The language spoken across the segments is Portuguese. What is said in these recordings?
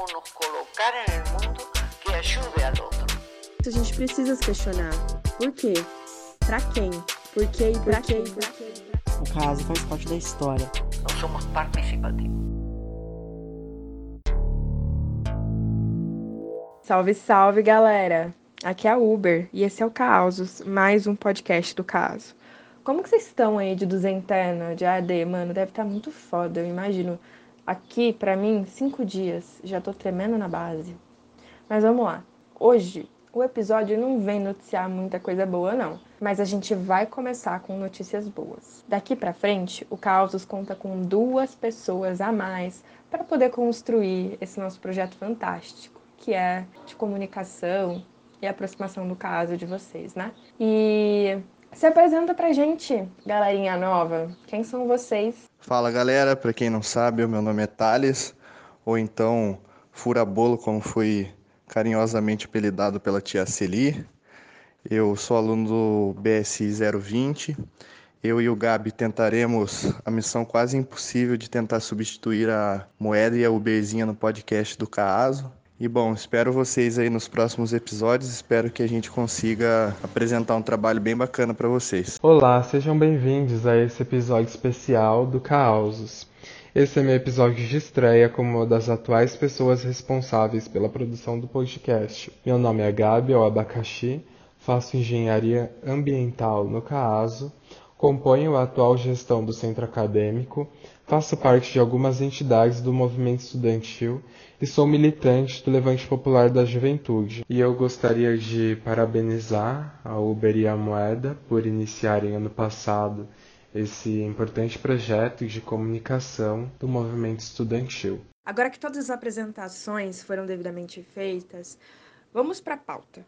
como nos colocar en el mundo que ayude al otro. A gente precisa se questionar. Por quê? Pra quem? Por quê e pra quem? O caso faz parte da história. No somos participativos. Salve, salve, galera! Aqui é a Uber e esse é o Causos, mais um podcast do caso. Como que vocês estão aí de duzentena, de AD? Mano, deve estar tá muito foda, eu imagino. Aqui, pra mim, cinco dias, já tô tremendo na base. Mas vamos lá. Hoje, o episódio não vem noticiar muita coisa boa, não. Mas a gente vai começar com notícias boas. Daqui pra frente, o Causos conta com duas pessoas a mais para poder construir esse nosso projeto fantástico, que é de comunicação e aproximação do caso de vocês, né? E se apresenta pra gente, galerinha nova. Quem são vocês? Fala galera, para quem não sabe, o meu nome é Thales, ou então Fura Bolo, como fui carinhosamente apelidado pela tia Celi. Eu sou aluno do BSI 020. Eu e o Gabi tentaremos a missão quase impossível de tentar substituir a moeda e a Uberzinha no podcast do Caaso. E bom, espero vocês aí nos próximos episódios. Espero que a gente consiga apresentar um trabalho bem bacana para vocês. Olá, sejam bem-vindos a esse episódio especial do Causos. Esse é meu episódio de estreia como uma das atuais pessoas responsáveis pela produção do podcast. Meu nome é Gabi, ou Abacaxi, faço engenharia ambiental no CAASO, componho a atual gestão do centro acadêmico, faço parte de algumas entidades do movimento estudantil e sou militante do Levante Popular da Juventude. E eu gostaria de parabenizar a Uber e a Moeda por iniciarem ano passado esse importante projeto de comunicação do movimento estudantil. Agora que todas as apresentações foram devidamente feitas, vamos para a pauta.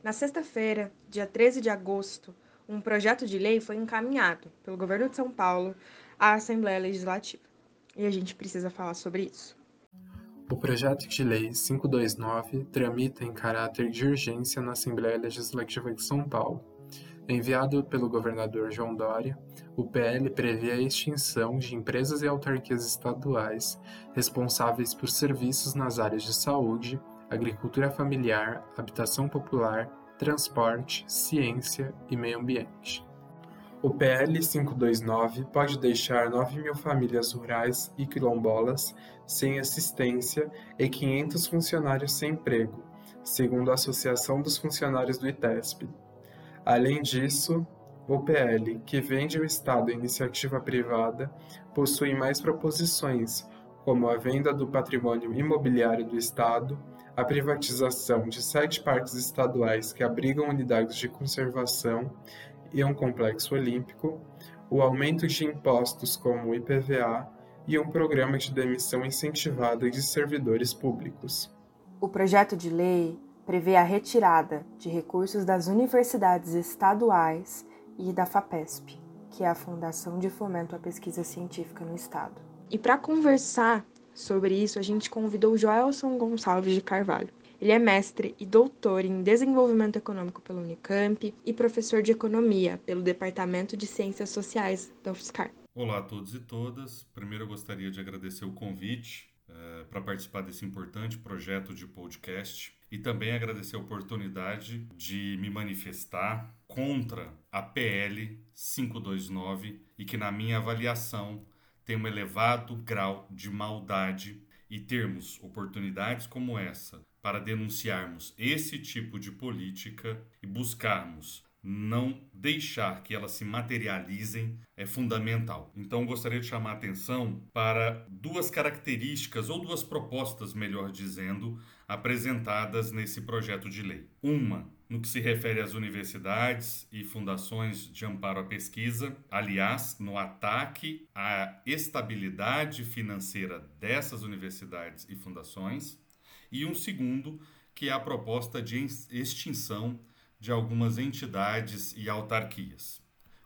Na sexta-feira, dia 13 de agosto, um projeto de lei foi encaminhado pelo governo de São Paulo à Assembleia Legislativa. E a gente precisa falar sobre isso. O projeto de lei 529 tramita em caráter de urgência na Assembleia Legislativa de São Paulo. Enviado pelo governador João Dória, o PL prevê a extinção de empresas e autarquias estaduais responsáveis por serviços nas áreas de saúde, agricultura familiar, habitação popular, transporte, ciência e meio ambiente. O PL 529 pode deixar 9 mil famílias rurais e quilombolas sem assistência e 500 funcionários sem emprego, segundo a Associação dos Funcionários do ITESP. Além disso, o PL, que vende o Estado à iniciativa privada, possui mais proposições, como a venda do patrimônio imobiliário do Estado, a privatização de sete parques estaduais que abrigam unidades de conservação e um complexo olímpico, o aumento de impostos como o IPVA e um programa de demissão incentivada de servidores públicos. O projeto de lei prevê a retirada de recursos das universidades estaduais e da FAPESP, que é a Fundação de Fomento à Pesquisa Científica no Estado. E para conversar sobre isso, a gente convidou Joelson Gonçalves de Carvalho. Ele é mestre e doutor em Desenvolvimento Econômico pela Unicamp e professor de Economia pelo Departamento de Ciências Sociais da UFSCar. Olá a todos e todas. Primeiro eu gostaria de agradecer o convite uh, para participar desse importante projeto de podcast e também agradecer a oportunidade de me manifestar contra a PL 529 e que, na minha avaliação, tem um elevado grau de maldade e termos oportunidades como essa para denunciarmos esse tipo de política e buscarmos não deixar que elas se materializem é fundamental. Então, gostaria de chamar a atenção para duas características, ou duas propostas, melhor dizendo, apresentadas nesse projeto de lei. Uma, no que se refere às universidades e fundações de amparo à pesquisa, aliás, no ataque à estabilidade financeira dessas universidades e fundações e um segundo, que é a proposta de extinção de algumas entidades e autarquias.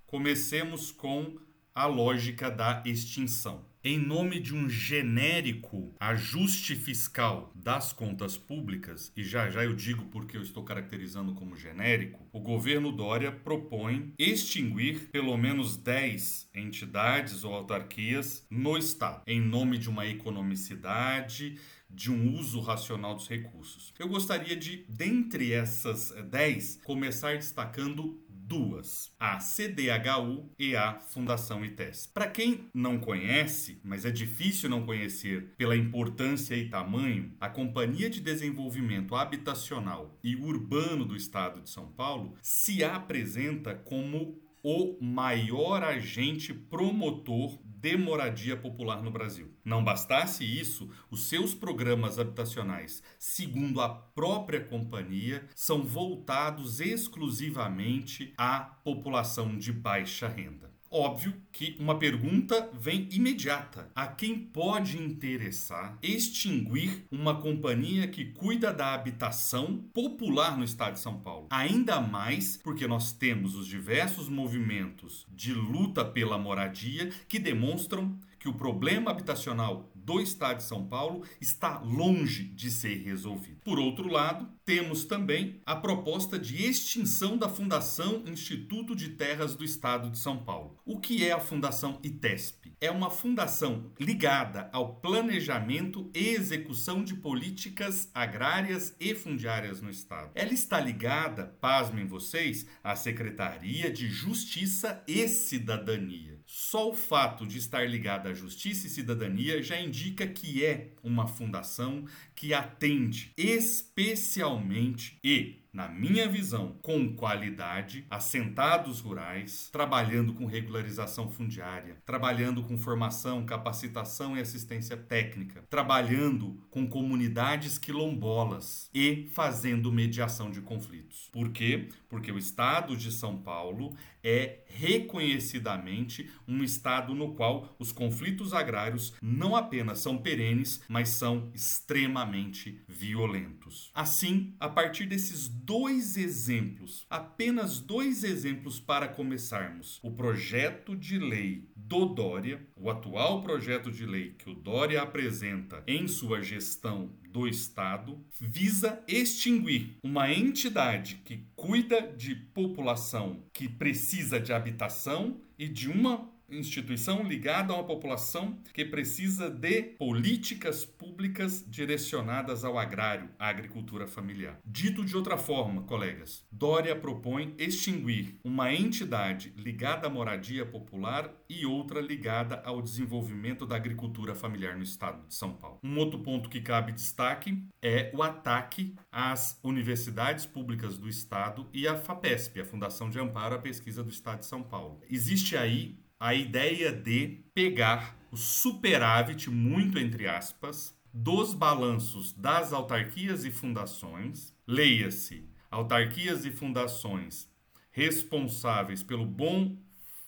Comecemos com a lógica da extinção. Em nome de um genérico ajuste fiscal das contas públicas, e já já eu digo porque eu estou caracterizando como genérico, o governo Dória propõe extinguir pelo menos 10 entidades ou autarquias no Estado, em nome de uma economicidade de um uso racional dos recursos. Eu gostaria de, dentre essas 10, começar destacando duas: a CDHU e a Fundação ITES. Para quem não conhece, mas é difícil não conhecer pela importância e tamanho, a Companhia de Desenvolvimento Habitacional e Urbano do Estado de São Paulo se apresenta como o maior agente promotor de moradia popular no Brasil. Não bastasse isso, os seus programas habitacionais, segundo a própria companhia, são voltados exclusivamente à população de baixa renda. Óbvio que uma pergunta vem imediata. A quem pode interessar extinguir uma companhia que cuida da habitação popular no estado de São Paulo? Ainda mais porque nós temos os diversos movimentos de luta pela moradia que demonstram que o problema habitacional do Estado de São Paulo está longe de ser resolvido. Por outro lado, temos também a proposta de extinção da Fundação Instituto de Terras do Estado de São Paulo. O que é a Fundação ITESP? É uma fundação ligada ao planejamento e execução de políticas agrárias e fundiárias no Estado. Ela está ligada, pasmem vocês, à Secretaria de Justiça e Cidadania. Só o fato de estar ligada à Justiça e Cidadania já indica que é uma fundação que atende especialmente e na minha visão, com qualidade, assentados rurais, trabalhando com regularização fundiária, trabalhando com formação, capacitação e assistência técnica, trabalhando com comunidades quilombolas e fazendo mediação de conflitos. Por quê? Porque o estado de São Paulo é reconhecidamente um estado no qual os conflitos agrários não apenas são perenes, mas são extremamente violentos. Assim, a partir desses dois exemplos, apenas dois exemplos para começarmos. O projeto de lei do Dória, o atual projeto de lei que o Dória apresenta em sua gestão do Estado, visa extinguir uma entidade que cuida de população que precisa de habitação e de uma instituição ligada a uma população que precisa de políticas públicas direcionadas ao agrário, à agricultura familiar. Dito de outra forma, colegas, Dória propõe extinguir uma entidade ligada à moradia popular e outra ligada ao desenvolvimento da agricultura familiar no estado de São Paulo. Um outro ponto que cabe destaque é o ataque às universidades públicas do estado e à FAPESP, a Fundação de Amparo à Pesquisa do Estado de São Paulo. Existe aí a ideia de pegar o superávit, muito entre aspas, dos balanços das autarquias e fundações, leia-se, autarquias e fundações responsáveis pelo bom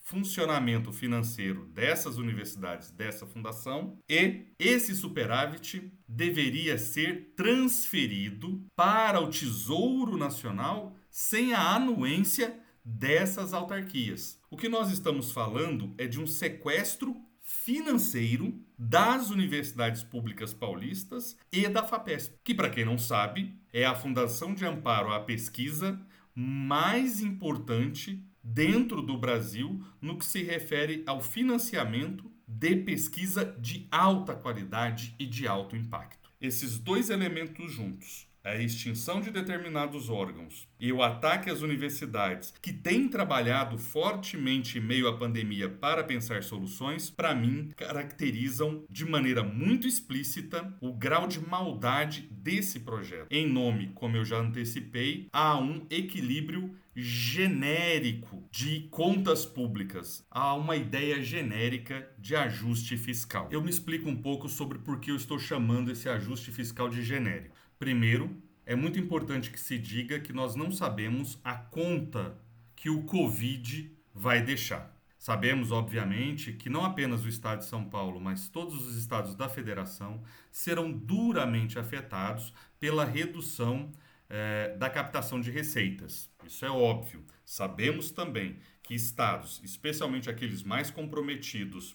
funcionamento financeiro dessas universidades, dessa fundação, e esse superávit deveria ser transferido para o Tesouro Nacional sem a anuência dessas autarquias. O que nós estamos falando é de um sequestro financeiro das universidades públicas paulistas e da FAPESP, que, para quem não sabe, é a fundação de amparo à pesquisa mais importante dentro do Brasil no que se refere ao financiamento de pesquisa de alta qualidade e de alto impacto. Esses dois elementos juntos, a extinção de determinados órgãos e o ataque às universidades, que têm trabalhado fortemente em meio à pandemia para pensar soluções, para mim, caracterizam de maneira muito explícita o grau de maldade desse projeto. Em nome, como eu já antecipei, a um equilíbrio genérico de contas públicas, há uma ideia genérica de ajuste fiscal. Eu me explico um pouco sobre por que eu estou chamando esse ajuste fiscal de genérico. Primeiro, é muito importante que se diga que nós não sabemos a conta que o Covid vai deixar. Sabemos, obviamente, que não apenas o estado de São Paulo, mas todos os estados da federação serão duramente afetados pela redução eh, da captação de receitas. Isso é óbvio. Sabemos também que estados, especialmente aqueles mais comprometidos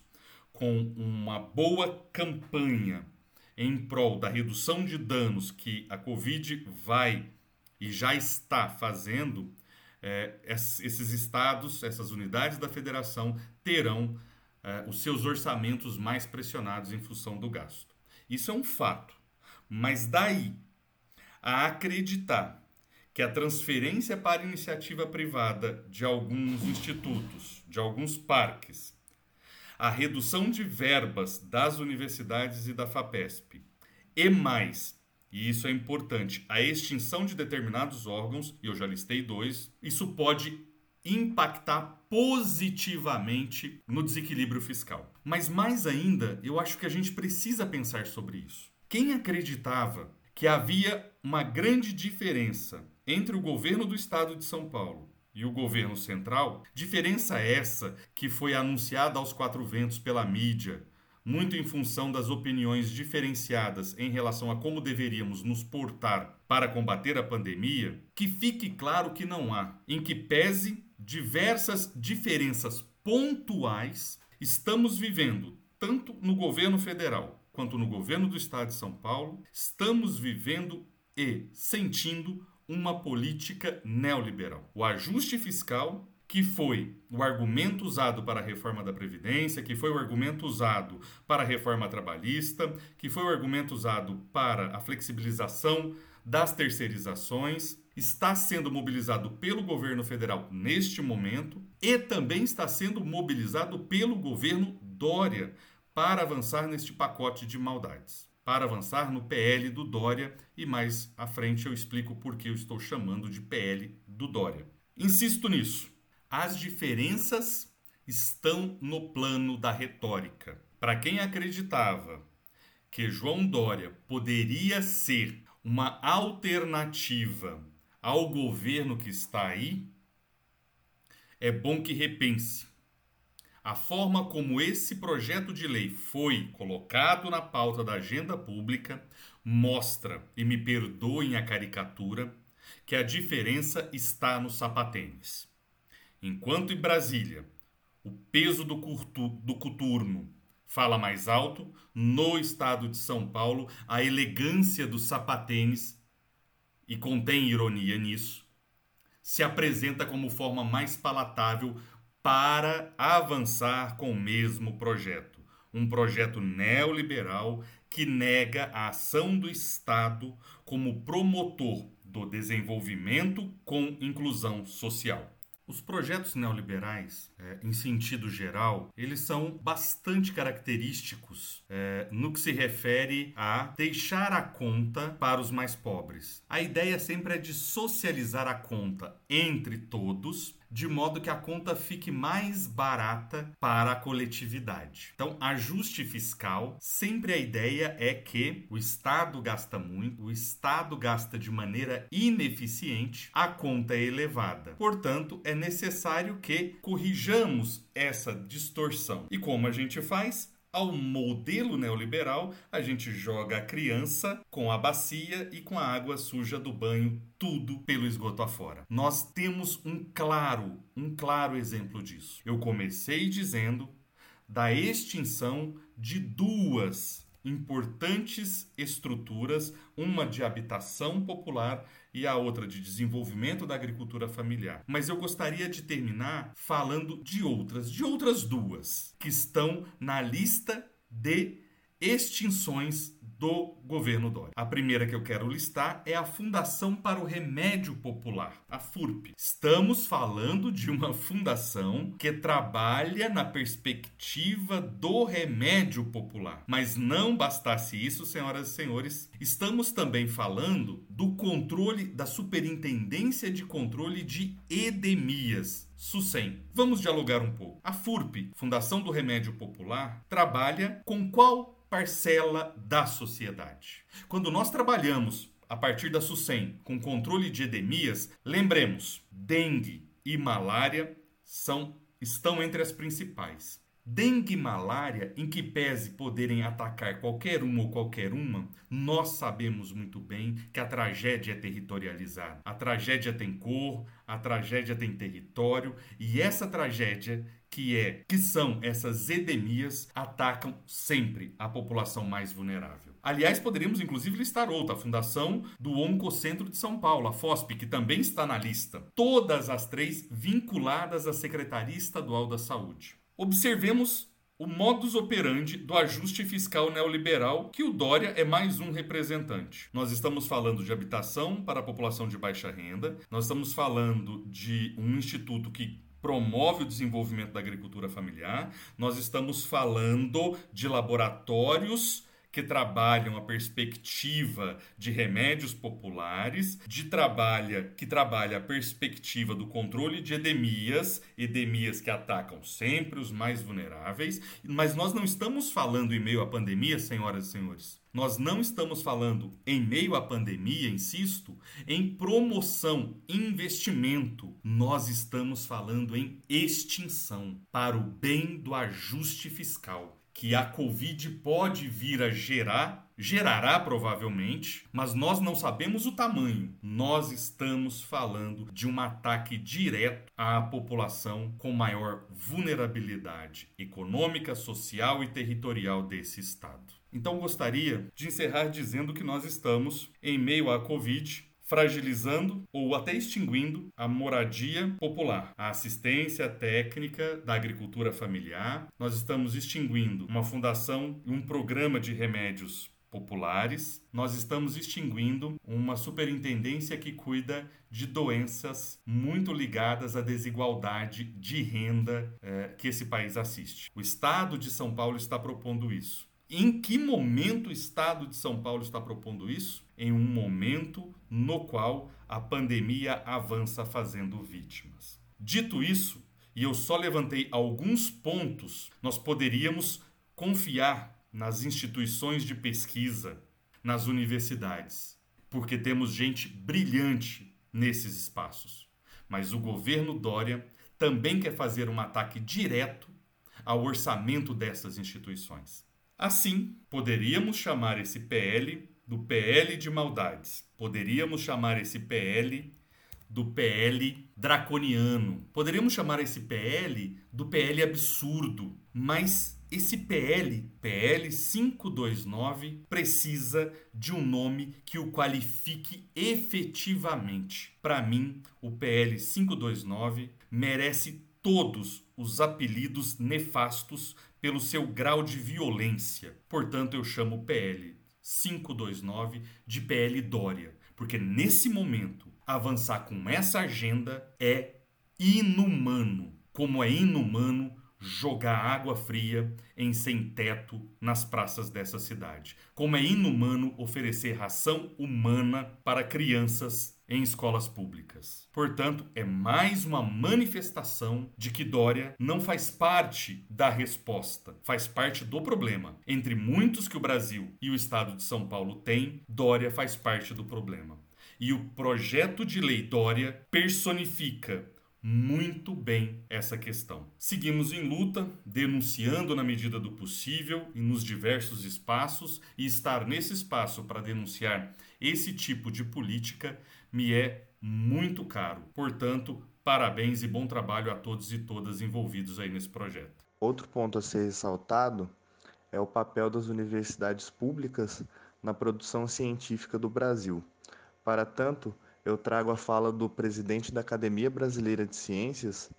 com uma boa campanha em prol da redução de danos que a Covid vai e já está fazendo, é, esses estados, essas unidades da federação terão é, os seus orçamentos mais pressionados em função do gasto. Isso é um fato. Mas daí a acreditar que a transferência para iniciativa privada de alguns institutos, de alguns parques, a redução de verbas das universidades e da FAPESP, e mais, e isso é importante, a extinção de determinados órgãos, e eu já listei dois, isso pode impactar positivamente no desequilíbrio fiscal. Mas mais ainda, eu acho que a gente precisa pensar sobre isso. Quem acreditava que havia uma grande diferença entre o governo do estado de São Paulo e o governo central, diferença essa que foi anunciada aos quatro ventos pela mídia, muito em função das opiniões diferenciadas em relação a como deveríamos nos portar para combater a pandemia, que fique claro que não há, em que pese diversas diferenças pontuais, estamos vivendo, tanto no governo federal quanto no governo do estado de São Paulo, estamos vivendo e sentindo uma política neoliberal. O ajuste fiscal que foi o argumento usado para a reforma da Previdência, que foi o argumento usado para a reforma trabalhista, que foi o argumento usado para a flexibilização das terceirizações, está sendo mobilizado pelo governo federal neste momento e também está sendo mobilizado pelo governo Dória para avançar neste pacote de maldades. Para avançar no PL do Dória, e mais à frente eu explico por que eu estou chamando de PL do Dória. Insisto nisso as diferenças estão no plano da retórica. Para quem acreditava que João Dória poderia ser uma alternativa ao governo que está aí, é bom que repense. A forma como esse projeto de lei foi colocado na pauta da agenda pública mostra, e me perdoem a caricatura, que a diferença está no sapatênis. Enquanto em Brasília o peso do, curto, do coturno fala mais alto, no estado de São Paulo a elegância do sapatênis, e contém ironia nisso, se apresenta como forma mais palatável para avançar com o mesmo projeto. Um projeto neoliberal que nega a ação do Estado como promotor do desenvolvimento com inclusão social. Os projetos neoliberais, é, em sentido geral, eles são bastante característicos é, no que se refere a deixar a conta para os mais pobres. A ideia sempre é de socializar a conta entre todos de modo que a conta fique mais barata para a coletividade. Então, ajuste fiscal, sempre a ideia é que o Estado gasta muito, o Estado gasta de maneira ineficiente, a conta é elevada. Portanto, é necessário que corrijamos essa distorção. E como a gente faz? Ao modelo neoliberal, a gente joga a criança com a bacia e com a água suja do banho, tudo pelo esgoto afora. Nós temos um claro, um claro exemplo disso. Eu comecei dizendo da extinção de duas importantes estruturas, uma de habitação popular e a outra de desenvolvimento da agricultura familiar. Mas eu gostaria de terminar falando de outras, de outras duas que estão na lista de extinções do governo Dória. A primeira que eu quero listar é a Fundação para o Remédio Popular, a FURP. Estamos falando de uma fundação que trabalha na perspectiva do remédio popular. Mas não bastasse isso, senhoras e senhores, estamos também falando do controle da Superintendência de Controle de Edemias, SUSEM. Vamos dialogar um pouco. A FURP, Fundação do Remédio Popular, trabalha com qual parcela da sociedade. Quando nós trabalhamos a partir da SUSEM com controle de edemias, lembremos, dengue e malária são estão entre as principais. Dengue e malária, em que pese poderem atacar qualquer um ou qualquer uma, nós sabemos muito bem que a tragédia é territorializada. A tragédia tem cor, a tragédia tem território, e essa tragédia que é que são essas endemias atacam sempre a população mais vulnerável. Aliás, poderíamos inclusive listar outra, a Fundação do Oncocentro de São Paulo, a FOSP, que também está na lista. Todas as três vinculadas à Secretaria Estadual da Saúde. Observemos o modus operandi do ajuste fiscal neoliberal, que o Dória é mais um representante. Nós estamos falando de habitação para a população de baixa renda, nós estamos falando de um instituto que promove o desenvolvimento da agricultura familiar, nós estamos falando de laboratórios que trabalham a perspectiva de remédios populares, de trabalha que trabalha a perspectiva do controle de endemias, endemias que atacam sempre os mais vulneráveis, mas nós não estamos falando em meio à pandemia, senhoras e senhores. Nós não estamos falando, em meio à pandemia, insisto, em promoção, investimento. Nós estamos falando em extinção para o bem do ajuste fiscal que a Covid pode vir a gerar, gerará provavelmente, mas nós não sabemos o tamanho. Nós estamos falando de um ataque direto à população com maior vulnerabilidade econômica, social e territorial desse estado. Então gostaria de encerrar dizendo que nós estamos em meio à Covid fragilizando ou até extinguindo a moradia popular, a assistência técnica da agricultura familiar. Nós estamos extinguindo uma fundação e um programa de remédios populares, nós estamos extinguindo uma superintendência que cuida de doenças muito ligadas à desigualdade de renda eh, que esse país assiste. O Estado de São Paulo está propondo isso. Em que momento o Estado de São Paulo está propondo isso? Em um momento no qual a pandemia avança fazendo vítimas. Dito isso, e eu só levantei alguns pontos, nós poderíamos confiar nas instituições de pesquisa, nas universidades, porque temos gente brilhante nesses espaços. Mas o governo Dória também quer fazer um ataque direto ao orçamento dessas instituições. Assim, poderíamos chamar esse PL do PL de maldades. Poderíamos chamar esse PL do PL draconiano. Poderíamos chamar esse PL do PL absurdo. Mas esse PL, PL 529, precisa de um nome que o qualifique efetivamente. Para mim, o PL 529 merece todos os apelidos nefastos pelo seu grau de violência. Portanto, eu chamo o PL 529 de PL Dória, porque nesse momento avançar com essa agenda é inumano, como é inumano jogar água fria em sem teto nas praças dessa cidade. Como é inumano oferecer ração humana para crianças em escolas públicas. Portanto, é mais uma manifestação de que Dória não faz parte da resposta, faz parte do problema. Entre muitos que o Brasil e o estado de São Paulo têm, Dória faz parte do problema. E o projeto de lei Dória personifica muito bem essa questão. Seguimos em luta, denunciando na medida do possível e nos diversos espaços, e estar nesse espaço para denunciar esse tipo de política me é muito caro. Portanto, parabéns e bom trabalho a todos e todas envolvidos aí nesse projeto. Outro ponto a ser ressaltado é o papel das universidades públicas na produção científica do Brasil. Para tanto, eu trago a fala do presidente da Academia Brasileira de Ciências,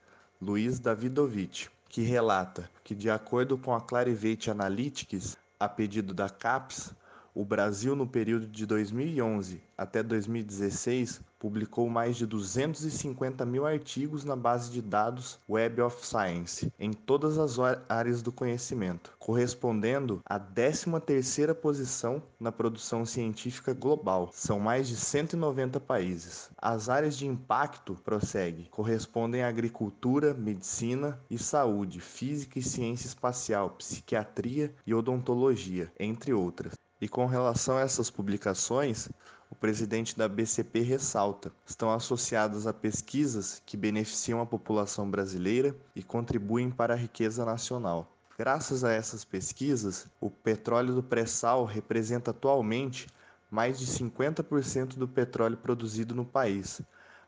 Luiz Davidovich, que relata que, de acordo com a Clarivate Analytics, a pedido da CAPES, o Brasil, no período de 2011 até 2016, publicou mais de 250 mil artigos na base de dados Web of Science, em todas as áreas do conhecimento, correspondendo à 13ª posição na produção científica global. São mais de 190 países. As áreas de impacto, prossegue, correspondem à agricultura, medicina e saúde, física e ciência espacial, psiquiatria e odontologia, entre outras. E com relação a essas publicações, o presidente da BCP ressalta: estão associadas a pesquisas que beneficiam a população brasileira e contribuem para a riqueza nacional. Graças a essas pesquisas, o petróleo do pré-sal representa atualmente mais de 50% do petróleo produzido no país.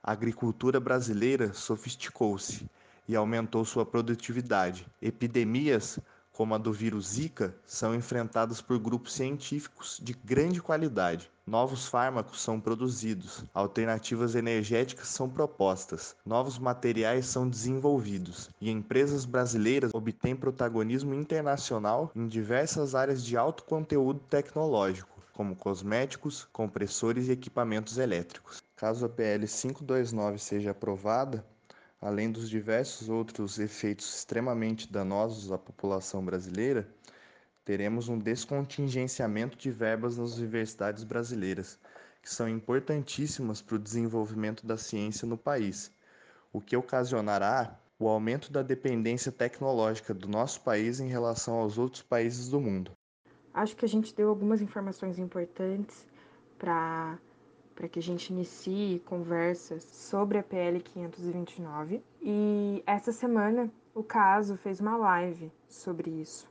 A agricultura brasileira sofisticou-se e aumentou sua produtividade. Epidemias como a do vírus Zika, são enfrentadas por grupos científicos de grande qualidade. Novos fármacos são produzidos, alternativas energéticas são propostas, novos materiais são desenvolvidos e empresas brasileiras obtêm protagonismo internacional em diversas áreas de alto conteúdo tecnológico, como cosméticos, compressores e equipamentos elétricos. Caso a PL 529 seja aprovada, além dos diversos outros efeitos extremamente danosos à população brasileira, teremos um descontingenciamento de verbas nas universidades brasileiras, que são importantíssimas para o desenvolvimento da ciência no país, o que ocasionará o aumento da dependência tecnológica do nosso país em relação aos outros países do mundo. Acho que a gente deu algumas informações importantes para para que a gente inicie conversas sobre a PL 529. E essa semana o caso fez uma live sobre isso,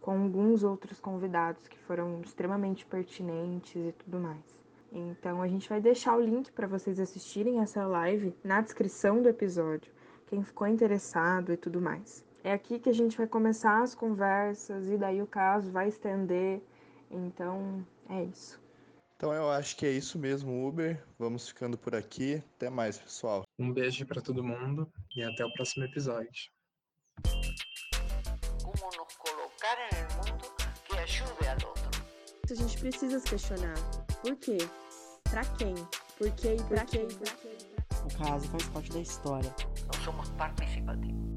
com alguns outros convidados que foram extremamente pertinentes e tudo mais. Então a gente vai deixar o link para vocês assistirem essa live na descrição do episódio, quem ficou interessado e tudo mais. É aqui que a gente vai começar as conversas e daí o caso vai estender. Então é isso. Então eu acho que é isso mesmo, Uber. Vamos ficando por aqui. Até mais, pessoal. Um beijo para todo mundo e até o próximo episódio. Como nos colocar en el mundo que ayude al otro. A gente precisa se questionar. Por quê? Pra quem? Por quê e pra quem? O caso faz parte da história. No somos participativos.